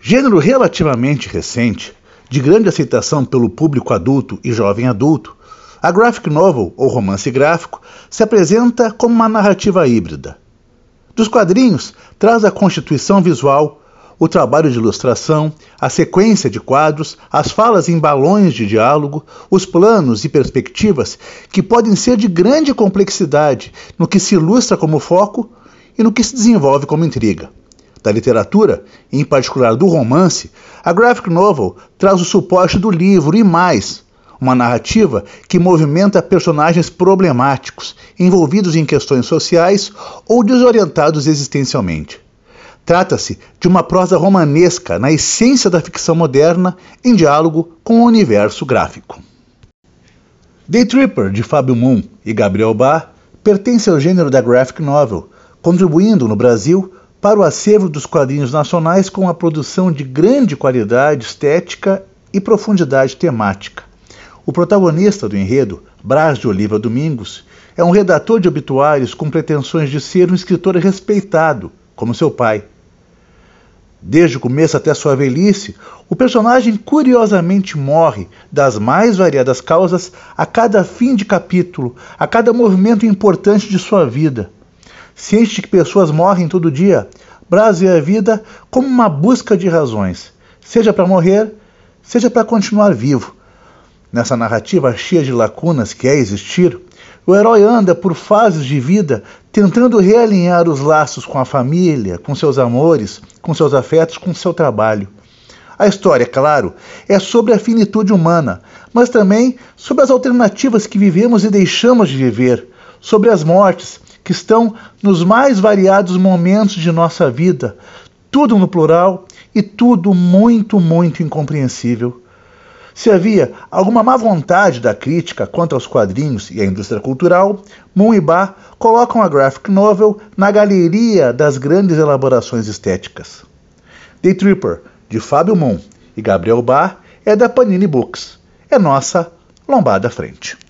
Gênero relativamente recente, de grande aceitação pelo público adulto e jovem adulto, a graphic novel, ou romance gráfico, se apresenta como uma narrativa híbrida. Dos quadrinhos, traz a constituição visual, o trabalho de ilustração, a sequência de quadros, as falas em balões de diálogo, os planos e perspectivas que podem ser de grande complexidade no que se ilustra como foco e no que se desenvolve como intriga. Da literatura, em particular do romance, a graphic novel traz o suporte do livro e mais, uma narrativa que movimenta personagens problemáticos, envolvidos em questões sociais ou desorientados existencialmente. Trata-se de uma prosa romanesca na essência da ficção moderna, em diálogo com o universo gráfico. Day Tripper, de Fábio Moon e Gabriel Bar, pertence ao gênero da graphic novel, contribuindo no Brasil para o acervo dos quadrinhos nacionais com a produção de grande qualidade estética e profundidade temática. O protagonista do enredo, Brás de Oliva Domingos, é um redator de obituários com pretensões de ser um escritor respeitado, como seu pai. Desde o começo até sua velhice, o personagem curiosamente morre das mais variadas causas a cada fim de capítulo, a cada movimento importante de sua vida. Ciente de que pessoas morrem todo dia, Brás vê a vida como uma busca de razões, seja para morrer, seja para continuar vivo, Nessa narrativa cheia de lacunas que é existir, o herói anda por fases de vida tentando realinhar os laços com a família, com seus amores, com seus afetos, com seu trabalho. A história, claro, é sobre a finitude humana, mas também sobre as alternativas que vivemos e deixamos de viver, sobre as mortes que estão nos mais variados momentos de nossa vida, tudo no plural e tudo muito, muito incompreensível. Se havia alguma má vontade da crítica quanto aos quadrinhos e à indústria cultural, Moon e Bar colocam a graphic novel na galeria das grandes elaborações estéticas. Day Tripper, de Fábio Moon e Gabriel Bar, é da Panini Books. É nossa lombada frente.